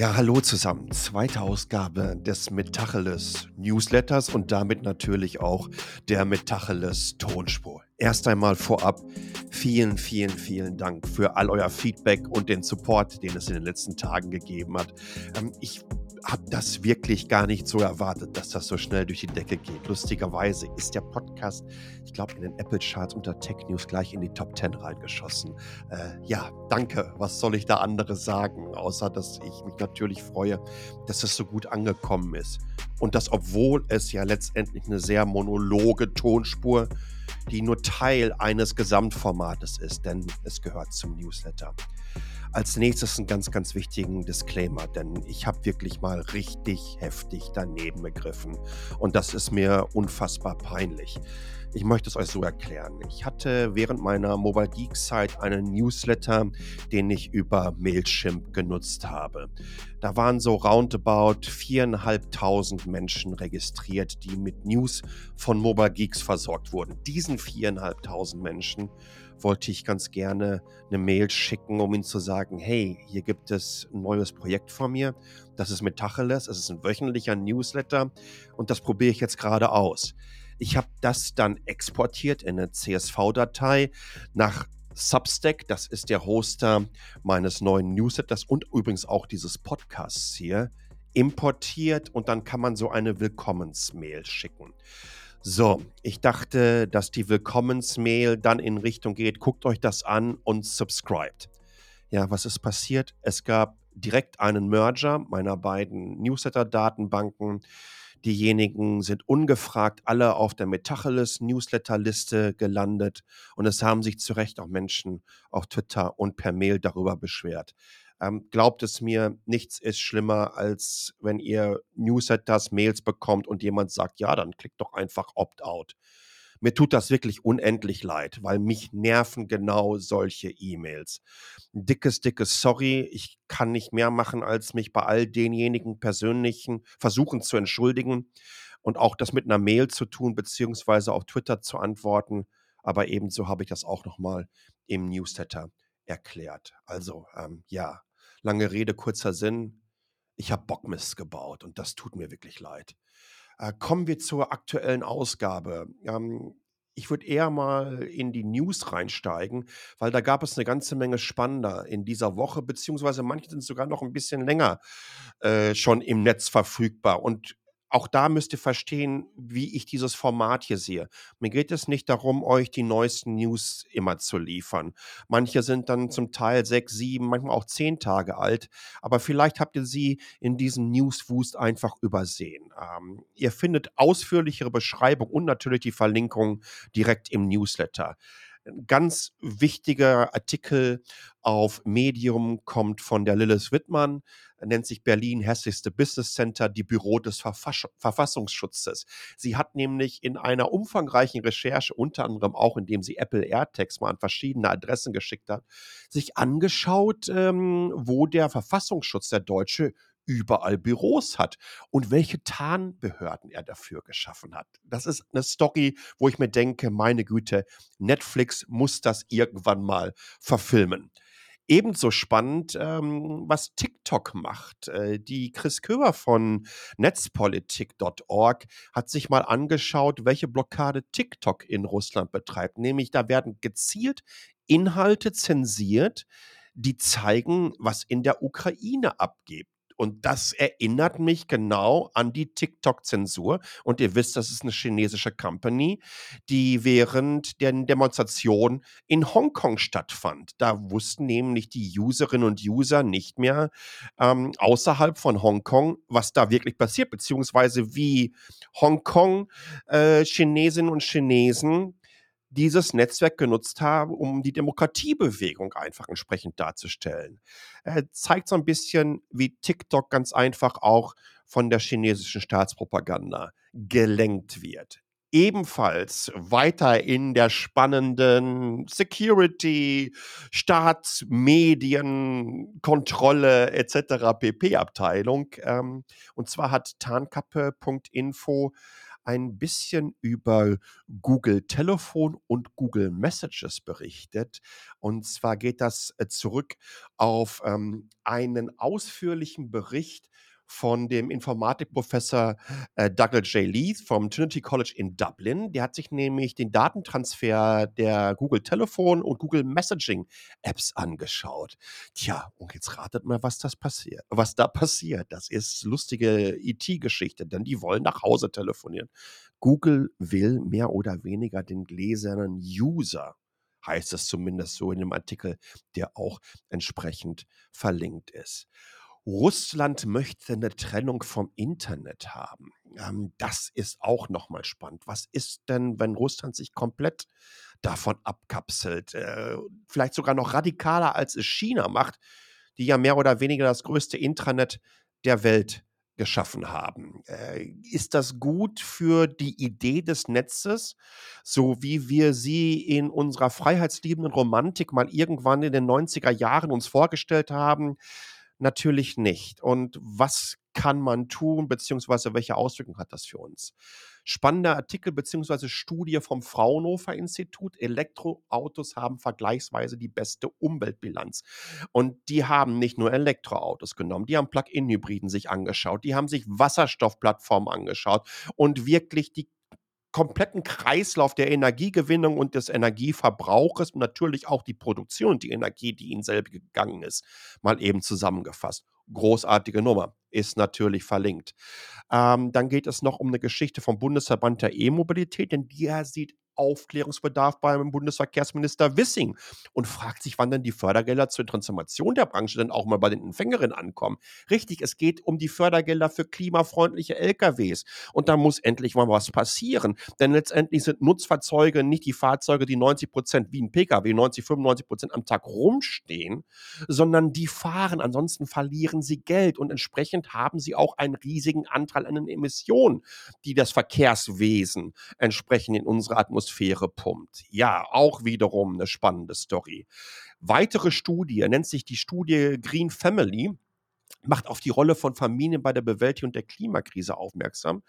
Ja, hallo zusammen. Zweite Ausgabe des Metacheles Newsletters und damit natürlich auch der Metacheles Tonspur. Erst einmal vorab vielen, vielen, vielen Dank für all euer Feedback und den Support, den es in den letzten Tagen gegeben hat. Ähm, ich habe das wirklich gar nicht so erwartet, dass das so schnell durch die Decke geht. Lustigerweise ist der Podcast, ich glaube, in den Apple Charts unter Tech News gleich in die Top 10 reingeschossen. Äh, ja, danke. Was soll ich da anderes sagen, außer dass ich mich natürlich freue, dass es so gut angekommen ist. Und das, obwohl es ja letztendlich eine sehr monologe Tonspur, die nur Teil eines Gesamtformates ist, denn es gehört zum Newsletter. Als nächstes einen ganz, ganz wichtigen Disclaimer, denn ich habe wirklich mal richtig heftig daneben gegriffen und das ist mir unfassbar peinlich. Ich möchte es euch so erklären. Ich hatte während meiner Mobile Geek Zeit einen Newsletter, den ich über Mailchimp genutzt habe. Da waren so roundabout viereinhalbtausend Menschen registriert, die mit News von Mobile Geeks versorgt wurden. Diesen viereinhalbtausend Menschen wollte ich ganz gerne eine Mail schicken, um ihnen zu sagen, hey, hier gibt es ein neues Projekt von mir. Das ist mit Tacheles, es ist ein wöchentlicher Newsletter und das probiere ich jetzt gerade aus. Ich habe das dann exportiert in eine CSV-Datei nach Substack, das ist der Hoster meines neuen Newsletters und übrigens auch dieses Podcasts hier, importiert und dann kann man so eine Willkommensmail schicken. So, ich dachte, dass die Willkommensmail dann in Richtung geht, guckt euch das an und subscribt. Ja, was ist passiert? Es gab direkt einen Merger meiner beiden Newsletter-Datenbanken. Diejenigen sind ungefragt alle auf der Metacheles Newsletterliste gelandet und es haben sich zu Recht auch Menschen auf Twitter und per Mail darüber beschwert. Ähm, glaubt es mir, nichts ist schlimmer, als wenn ihr Newsletters, Mails bekommt und jemand sagt, ja, dann klickt doch einfach Opt-out. Mir tut das wirklich unendlich leid, weil mich nerven genau solche E-Mails. Dickes, dickes Sorry, ich kann nicht mehr machen, als mich bei all denjenigen persönlichen versuchen zu entschuldigen und auch das mit einer Mail zu tun, beziehungsweise auf Twitter zu antworten. Aber ebenso habe ich das auch nochmal im Newsletter erklärt. Also ähm, ja, Lange Rede, kurzer Sinn. Ich habe Bockmist gebaut und das tut mir wirklich leid. Äh, kommen wir zur aktuellen Ausgabe. Ähm, ich würde eher mal in die News reinsteigen, weil da gab es eine ganze Menge spannender in dieser Woche, beziehungsweise manche sind sogar noch ein bisschen länger äh, schon im Netz verfügbar. Und auch da müsst ihr verstehen, wie ich dieses Format hier sehe. Mir geht es nicht darum, euch die neuesten News immer zu liefern. Manche sind dann zum Teil sechs, sieben, manchmal auch zehn Tage alt, aber vielleicht habt ihr sie in diesem Newswust einfach übersehen. Ähm, ihr findet ausführlichere Beschreibung und natürlich die Verlinkung direkt im Newsletter ganz wichtiger Artikel auf Medium kommt von der Lilith Wittmann, nennt sich Berlin hässlichste Business Center, die Büro des Verfass Verfassungsschutzes. Sie hat nämlich in einer umfangreichen Recherche, unter anderem auch indem sie Apple AirTags mal an verschiedene Adressen geschickt hat, sich angeschaut, ähm, wo der Verfassungsschutz, der Deutsche, überall Büros hat und welche Tarnbehörden er dafür geschaffen hat. Das ist eine Story, wo ich mir denke, meine Güte, Netflix muss das irgendwann mal verfilmen. Ebenso spannend, ähm, was TikTok macht. Äh, die Chris Köber von netzpolitik.org hat sich mal angeschaut, welche Blockade TikTok in Russland betreibt. Nämlich da werden gezielt Inhalte zensiert, die zeigen, was in der Ukraine abgeht. Und das erinnert mich genau an die TikTok-Zensur. Und ihr wisst, das ist eine chinesische Company, die während der Demonstration in Hongkong stattfand. Da wussten nämlich die Userinnen und User nicht mehr ähm, außerhalb von Hongkong, was da wirklich passiert, beziehungsweise wie Hongkong äh, Chinesinnen und Chinesen dieses Netzwerk genutzt haben, um die Demokratiebewegung einfach entsprechend darzustellen. Er zeigt so ein bisschen, wie TikTok ganz einfach auch von der chinesischen Staatspropaganda gelenkt wird. Ebenfalls weiter in der spannenden Security, Staatsmedien, Kontrolle etc. pp. Abteilung. Ähm, und zwar hat Tarnkappe.info ein bisschen über Google Telefon und Google Messages berichtet. Und zwar geht das äh, zurück auf ähm, einen ausführlichen Bericht von dem Informatikprofessor äh, Douglas J. Leith vom Trinity College in Dublin. Der hat sich nämlich den Datentransfer der Google Telefon und Google Messaging Apps angeschaut. Tja, und jetzt ratet mal, was das passiert, was da passiert. Das ist lustige IT-Geschichte, denn die wollen nach Hause telefonieren. Google will mehr oder weniger den gläsernen User heißt es zumindest so in dem Artikel, der auch entsprechend verlinkt ist. Russland möchte eine Trennung vom Internet haben. Ähm, das ist auch nochmal spannend. Was ist denn, wenn Russland sich komplett davon abkapselt? Äh, vielleicht sogar noch radikaler, als es China macht, die ja mehr oder weniger das größte Intranet der Welt geschaffen haben. Äh, ist das gut für die Idee des Netzes, so wie wir sie in unserer freiheitsliebenden Romantik mal irgendwann in den 90er Jahren uns vorgestellt haben? Natürlich nicht. Und was kann man tun, beziehungsweise welche Auswirkungen hat das für uns? Spannender Artikel beziehungsweise Studie vom Fraunhofer Institut. Elektroautos haben vergleichsweise die beste Umweltbilanz. Und die haben nicht nur Elektroautos genommen, die haben Plug-in-Hybriden sich angeschaut, die haben sich Wasserstoffplattformen angeschaut und wirklich die kompletten Kreislauf der Energiegewinnung und des Energieverbrauches und natürlich auch die Produktion die Energie, die ihnen selber gegangen ist, mal eben zusammengefasst. Großartige Nummer, ist natürlich verlinkt. Ähm, dann geht es noch um eine Geschichte vom Bundesverband der E-Mobilität, denn der sieht Aufklärungsbedarf beim Bundesverkehrsminister Wissing und fragt sich, wann denn die Fördergelder zur Transformation der Branche denn auch mal bei den Empfängerinnen ankommen. Richtig, es geht um die Fördergelder für klimafreundliche LKWs. Und da muss endlich mal was passieren. Denn letztendlich sind Nutzfahrzeuge nicht die Fahrzeuge, die 90 Prozent wie ein Pkw, 90, 95 Prozent am Tag rumstehen, sondern die fahren. Ansonsten verlieren sie Geld und entsprechend haben sie auch einen riesigen Anteil an den Emissionen, die das Verkehrswesen entsprechend in unsere Atmosphäre Atmosphäre pumpt. Ja, auch wiederum eine spannende Story. Weitere Studie nennt sich die Studie Green Family macht auf die Rolle von Familien bei der Bewältigung der Klimakrise aufmerksam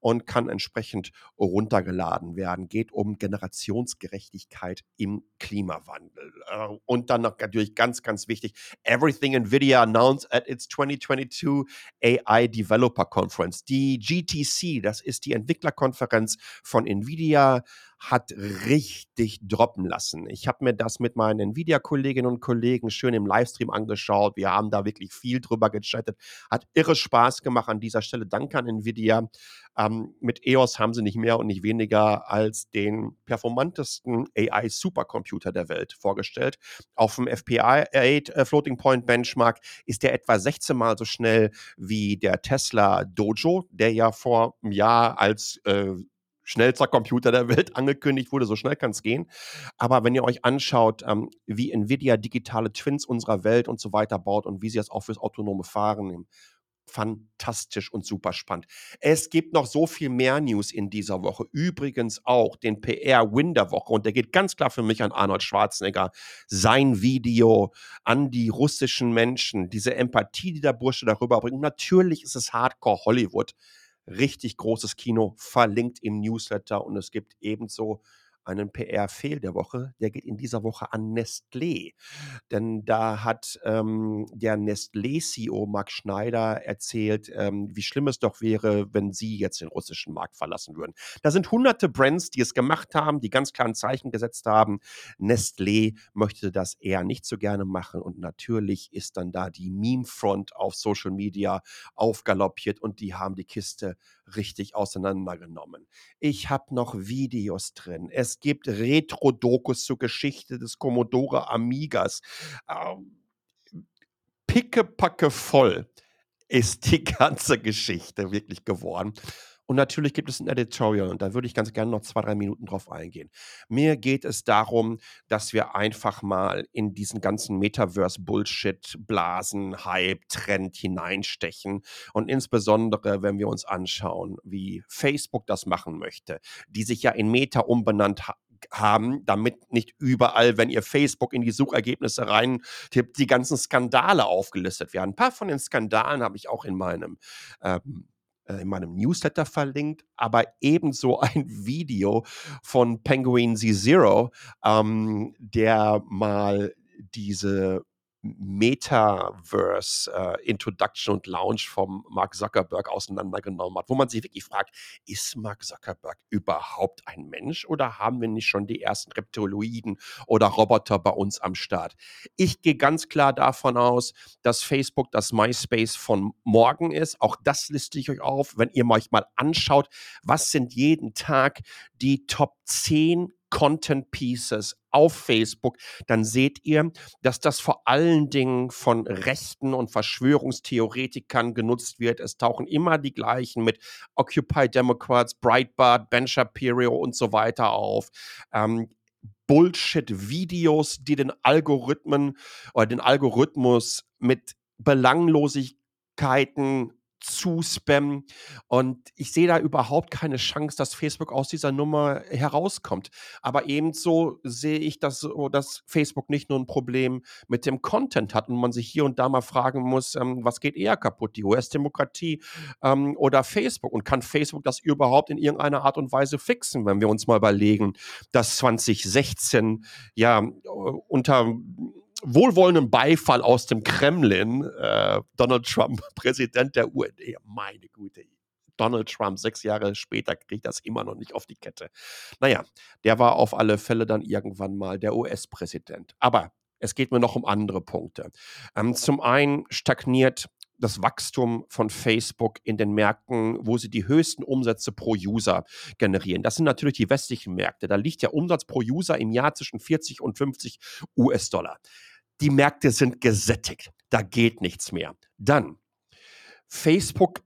und kann entsprechend runtergeladen werden. Geht um Generationsgerechtigkeit im Klimawandel. Äh, und dann noch natürlich ganz, ganz wichtig, Everything NVIDIA announced at its 2022 AI Developer Conference. Die GTC, das ist die Entwicklerkonferenz von NVIDIA, hat richtig droppen lassen. Ich habe mir das mit meinen Nvidia-Kolleginnen und Kollegen schön im Livestream angeschaut. Wir haben da wirklich viel drüber gechattet. Hat irre Spaß gemacht an dieser Stelle. Danke an Nvidia. Ähm, mit EOS haben sie nicht mehr und nicht weniger als den performantesten AI-Supercomputer der Welt vorgestellt. Auf dem FPI 8 äh, Floating Point Benchmark ist der etwa 16 Mal so schnell wie der Tesla Dojo, der ja vor einem Jahr als äh, schnellster Computer der Welt angekündigt wurde. So schnell kann es gehen. Aber wenn ihr euch anschaut, ähm, wie Nvidia digitale Twins unserer Welt und so weiter baut und wie sie das auch fürs autonome Fahren nehmen, fantastisch und super spannend. Es gibt noch so viel mehr News in dieser Woche. Übrigens auch den PR-Win der Woche. Und der geht ganz klar für mich an Arnold Schwarzenegger. Sein Video an die russischen Menschen, diese Empathie, die der Bursche darüber bringt. Natürlich ist es Hardcore Hollywood richtig großes Kino, verlinkt im Newsletter und es gibt ebenso einen PR-Fehl der Woche, der geht in dieser Woche an Nestlé. Denn da hat ähm, der Nestlé-CEO Mark Schneider erzählt, ähm, wie schlimm es doch wäre, wenn sie jetzt den russischen Markt verlassen würden. Da sind hunderte Brands, die es gemacht haben, die ganz klar ein Zeichen gesetzt haben. Nestlé möchte das eher nicht so gerne machen und natürlich ist dann da die Meme-Front auf Social Media aufgaloppiert und die haben die Kiste richtig auseinandergenommen. Ich habe noch Videos drin. Es gibt Retro-Dokus zur Geschichte des Commodore Amigas. Ähm, Pickepacke voll ist die ganze Geschichte wirklich geworden. Und natürlich gibt es ein Editorial und da würde ich ganz gerne noch zwei, drei Minuten drauf eingehen. Mir geht es darum, dass wir einfach mal in diesen ganzen Metaverse-Bullshit, Blasen, Hype, Trend hineinstechen. Und insbesondere, wenn wir uns anschauen, wie Facebook das machen möchte, die sich ja in Meta umbenannt haben haben, damit nicht überall, wenn ihr Facebook in die Suchergebnisse reintippt, die ganzen Skandale aufgelistet werden. Ein paar von den Skandalen habe ich auch in meinem ähm, äh, in meinem Newsletter verlinkt, aber ebenso ein Video von Penguin Z Zero, ähm, der mal diese Metaverse äh, Introduction und Launch vom Mark Zuckerberg auseinandergenommen hat, wo man sich wirklich fragt, ist Mark Zuckerberg überhaupt ein Mensch oder haben wir nicht schon die ersten Reptiloiden oder Roboter bei uns am Start? Ich gehe ganz klar davon aus, dass Facebook das MySpace von morgen ist. Auch das liste ich euch auf, wenn ihr euch mal anschaut, was sind jeden Tag die Top 10 Content Pieces auf Facebook, dann seht ihr, dass das vor allen Dingen von Rechten und Verschwörungstheoretikern genutzt wird. Es tauchen immer die gleichen mit Occupy Democrats, Breitbart, Ben Shapiro und so weiter auf. Ähm, Bullshit-Videos, die den Algorithmen oder den Algorithmus mit Belanglosigkeiten zu spammen. Und ich sehe da überhaupt keine Chance, dass Facebook aus dieser Nummer herauskommt. Aber ebenso sehe ich, dass, dass Facebook nicht nur ein Problem mit dem Content hat und man sich hier und da mal fragen muss, ähm, was geht eher kaputt, die US-Demokratie ähm, oder Facebook? Und kann Facebook das überhaupt in irgendeiner Art und Weise fixen, wenn wir uns mal überlegen, dass 2016 ja unter wohlwollenden Beifall aus dem Kremlin, äh, Donald Trump, Präsident der USA, meine Güte, Donald Trump, sechs Jahre später kriegt das immer noch nicht auf die Kette. Naja, der war auf alle Fälle dann irgendwann mal der US-Präsident. Aber es geht mir noch um andere Punkte. Ähm, zum einen stagniert das Wachstum von Facebook in den Märkten, wo sie die höchsten Umsätze pro User generieren. Das sind natürlich die westlichen Märkte. Da liegt der Umsatz pro User im Jahr zwischen 40 und 50 US-Dollar die Märkte sind gesättigt. Da geht nichts mehr. Dann, Facebook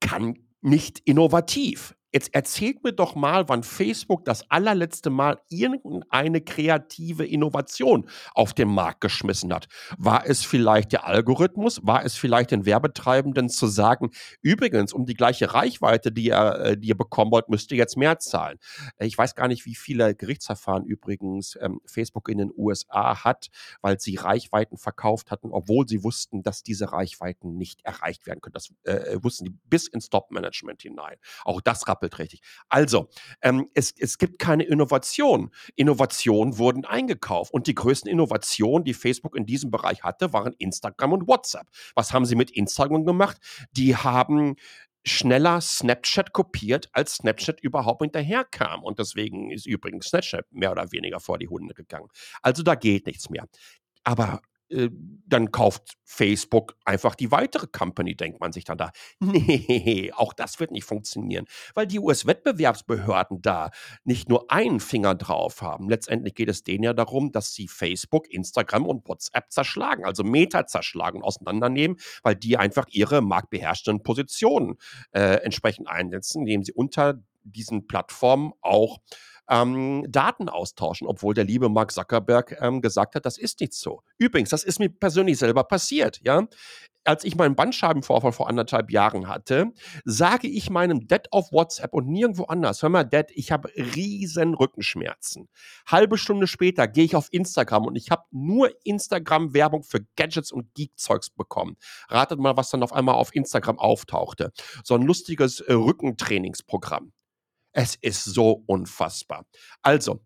kann nicht innovativ. Jetzt erzählt mir doch mal, wann Facebook das allerletzte Mal irgendeine kreative Innovation auf den Markt geschmissen hat. War es vielleicht der Algorithmus? War es vielleicht den Werbetreibenden zu sagen, übrigens, um die gleiche Reichweite, die ihr, äh, die ihr bekommen wollt, müsst ihr jetzt mehr zahlen? Ich weiß gar nicht, wie viele Gerichtsverfahren übrigens ähm, Facebook in den USA hat, weil sie Reichweiten verkauft hatten, obwohl sie wussten, dass diese Reichweiten nicht erreicht werden können. Das äh, wussten die bis ins Top-Management hinein. Auch das doppelträchtig. Also, ähm, es, es gibt keine Innovation. Innovationen wurden eingekauft. Und die größten Innovationen, die Facebook in diesem Bereich hatte, waren Instagram und WhatsApp. Was haben sie mit Instagram gemacht? Die haben schneller Snapchat kopiert, als Snapchat überhaupt hinterherkam. Und deswegen ist übrigens Snapchat mehr oder weniger vor die Hunde gegangen. Also da geht nichts mehr. Aber dann kauft Facebook einfach die weitere Company, denkt man sich dann da. Nee, auch das wird nicht funktionieren, weil die US-Wettbewerbsbehörden da nicht nur einen Finger drauf haben. Letztendlich geht es denen ja darum, dass sie Facebook, Instagram und WhatsApp zerschlagen, also Meta zerschlagen, auseinandernehmen, weil die einfach ihre marktbeherrschenden Positionen äh, entsprechend einsetzen, indem sie unter diesen Plattformen auch ähm, Daten austauschen, obwohl der liebe Mark Zuckerberg ähm, gesagt hat, das ist nicht so. Übrigens, das ist mir persönlich selber passiert, ja. Als ich meinen Bandscheibenvorfall vor anderthalb Jahren hatte, sage ich meinem Dad auf WhatsApp und nirgendwo anders, hör mal, Dad, ich habe riesen Rückenschmerzen. Halbe Stunde später gehe ich auf Instagram und ich habe nur Instagram-Werbung für Gadgets und Geek-Zeugs bekommen. Ratet mal, was dann auf einmal auf Instagram auftauchte. So ein lustiges äh, Rückentrainingsprogramm. Es ist so unfassbar. Also,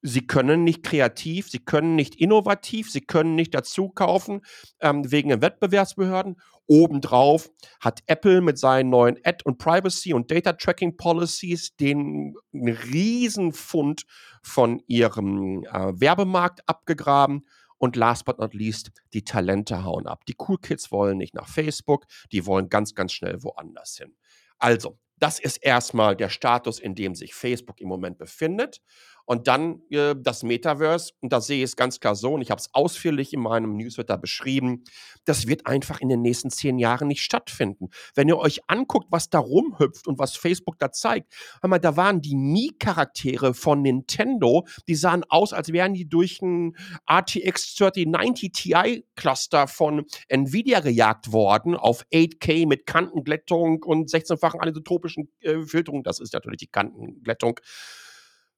Sie können nicht kreativ, Sie können nicht innovativ, Sie können nicht dazu kaufen ähm, wegen den Wettbewerbsbehörden. Obendrauf hat Apple mit seinen neuen Ad- und Privacy- und Data-Tracking-Policies den Riesenfund von ihrem äh, Werbemarkt abgegraben. Und last but not least, die Talente hauen ab. Die Cool Kids wollen nicht nach Facebook, die wollen ganz, ganz schnell woanders hin. Also, das ist erstmal der Status, in dem sich Facebook im Moment befindet. Und dann äh, das Metaverse, und da sehe ich es ganz klar so, und ich habe es ausführlich in meinem Newsletter beschrieben, das wird einfach in den nächsten zehn Jahren nicht stattfinden. Wenn ihr euch anguckt, was da rumhüpft und was Facebook da zeigt, hör mal, da waren die Mii-Charaktere von Nintendo, die sahen aus, als wären die durch ein RTX 3090 Ti-Cluster von Nvidia gejagt worden auf 8K mit Kantenglättung und 16-fachen anisotropischen äh, Filterung. Das ist natürlich die Kantenglättung.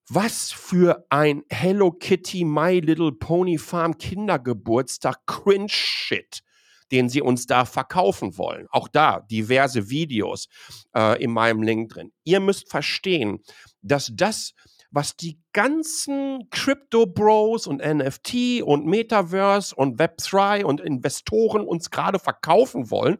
Was für ein Hello Kitty My Little Pony Farm Kindergeburtstag Cringe Shit. den sie uns da verkaufen wollen. Auch da diverse Videos äh, in meinem Link drin. Ihr müsst verstehen, dass das, was die ganzen Crypto-Bros und NFT und Metaverse und Web3 und Investoren uns gerade verkaufen wollen,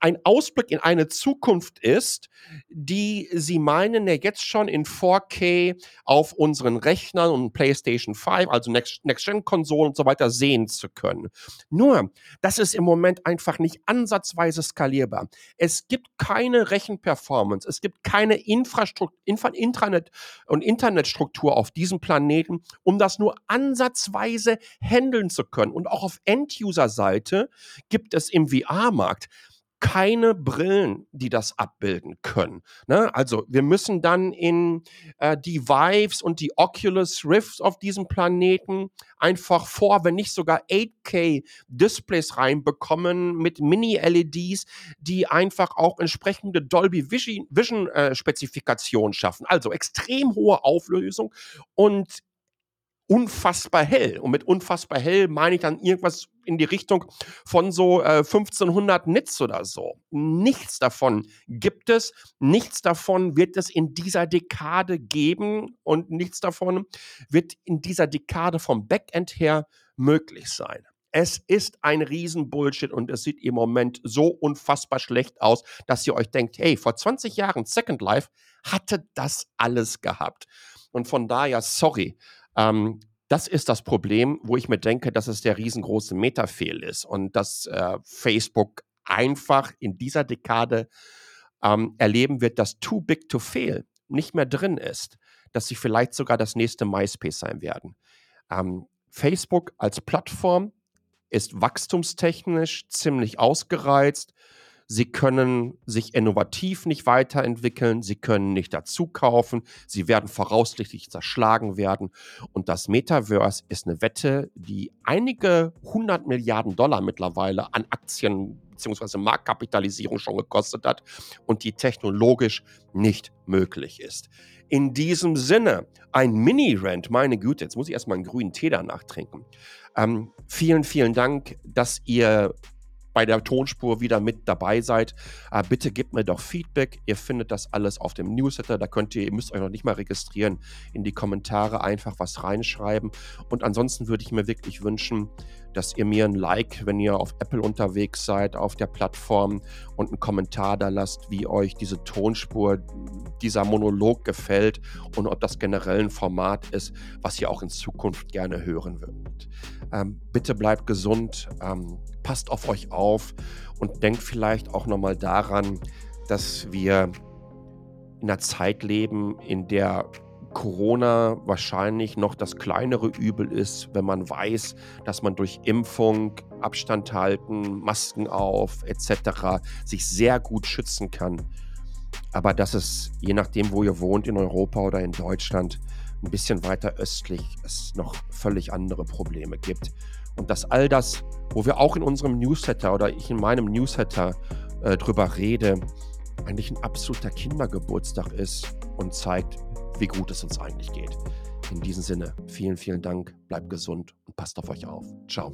ein Ausblick in eine Zukunft ist, die sie meinen, ja jetzt schon in 4K auf unseren Rechnern und PlayStation 5, also Next-Gen-Konsolen und so weiter sehen zu können. Nur, das ist im Moment einfach nicht ansatzweise skalierbar. Es gibt keine Rechenperformance, es gibt keine Infrastruktur, Infra Intranet und Internetstruktur auf diesem Planeten, um das nur ansatzweise handeln zu können. Und auch auf End-User-Seite gibt es im VR-Markt keine Brillen, die das abbilden können. Ne? Also wir müssen dann in äh, die Vives und die Oculus Rifts auf diesem Planeten einfach vor, wenn nicht sogar 8K Displays reinbekommen mit Mini-LEDs, die einfach auch entsprechende Dolby Vision, Vision äh, schaffen. Also extrem hohe Auflösung und unfassbar hell. Und mit unfassbar hell meine ich dann irgendwas in die Richtung von so äh, 1500 Nits oder so. Nichts davon gibt es, nichts davon wird es in dieser Dekade geben und nichts davon wird in dieser Dekade vom Backend her möglich sein. Es ist ein Riesenbullshit und es sieht im Moment so unfassbar schlecht aus, dass ihr euch denkt, hey, vor 20 Jahren Second Life hatte das alles gehabt. Und von daher, sorry, ähm, das ist das Problem, wo ich mir denke, dass es der riesengroße Metafehl ist und dass äh, Facebook einfach in dieser Dekade ähm, erleben wird, dass Too Big to Fail nicht mehr drin ist, dass sie vielleicht sogar das nächste MySpace sein werden. Ähm, Facebook als Plattform ist wachstumstechnisch ziemlich ausgereizt. Sie können sich innovativ nicht weiterentwickeln, sie können nicht dazukaufen, sie werden voraussichtlich zerschlagen werden. Und das Metaverse ist eine Wette, die einige hundert Milliarden Dollar mittlerweile an Aktien bzw. Marktkapitalisierung schon gekostet hat und die technologisch nicht möglich ist. In diesem Sinne, ein Mini-Rant, meine Güte, jetzt muss ich erstmal einen grünen Tee danach trinken. Ähm, vielen, vielen Dank, dass ihr bei der Tonspur wieder mit dabei seid, äh, bitte gebt mir doch Feedback. Ihr findet das alles auf dem Newsletter. Da könnt ihr, ihr müsst euch noch nicht mal registrieren, in die Kommentare einfach was reinschreiben. Und ansonsten würde ich mir wirklich wünschen, dass ihr mir ein Like, wenn ihr auf Apple unterwegs seid, auf der Plattform und einen Kommentar da lasst, wie euch diese Tonspur, dieser Monolog gefällt und ob das generell ein Format ist, was ihr auch in Zukunft gerne hören würdet. Ähm, bitte bleibt gesund. Ähm, passt auf euch auf und denkt vielleicht auch nochmal daran, dass wir in einer Zeit leben, in der Corona wahrscheinlich noch das kleinere Übel ist, wenn man weiß, dass man durch Impfung, Abstand halten, Masken auf etc. sich sehr gut schützen kann. Aber dass es, je nachdem, wo ihr wohnt, in Europa oder in Deutschland, ein bisschen weiter östlich es noch völlig andere Probleme gibt. Und dass all das, wo wir auch in unserem Newsletter oder ich in meinem Newsletter äh, drüber rede, eigentlich ein absoluter Kindergeburtstag ist und zeigt, wie gut es uns eigentlich geht. In diesem Sinne, vielen, vielen Dank, bleibt gesund und passt auf euch auf. Ciao.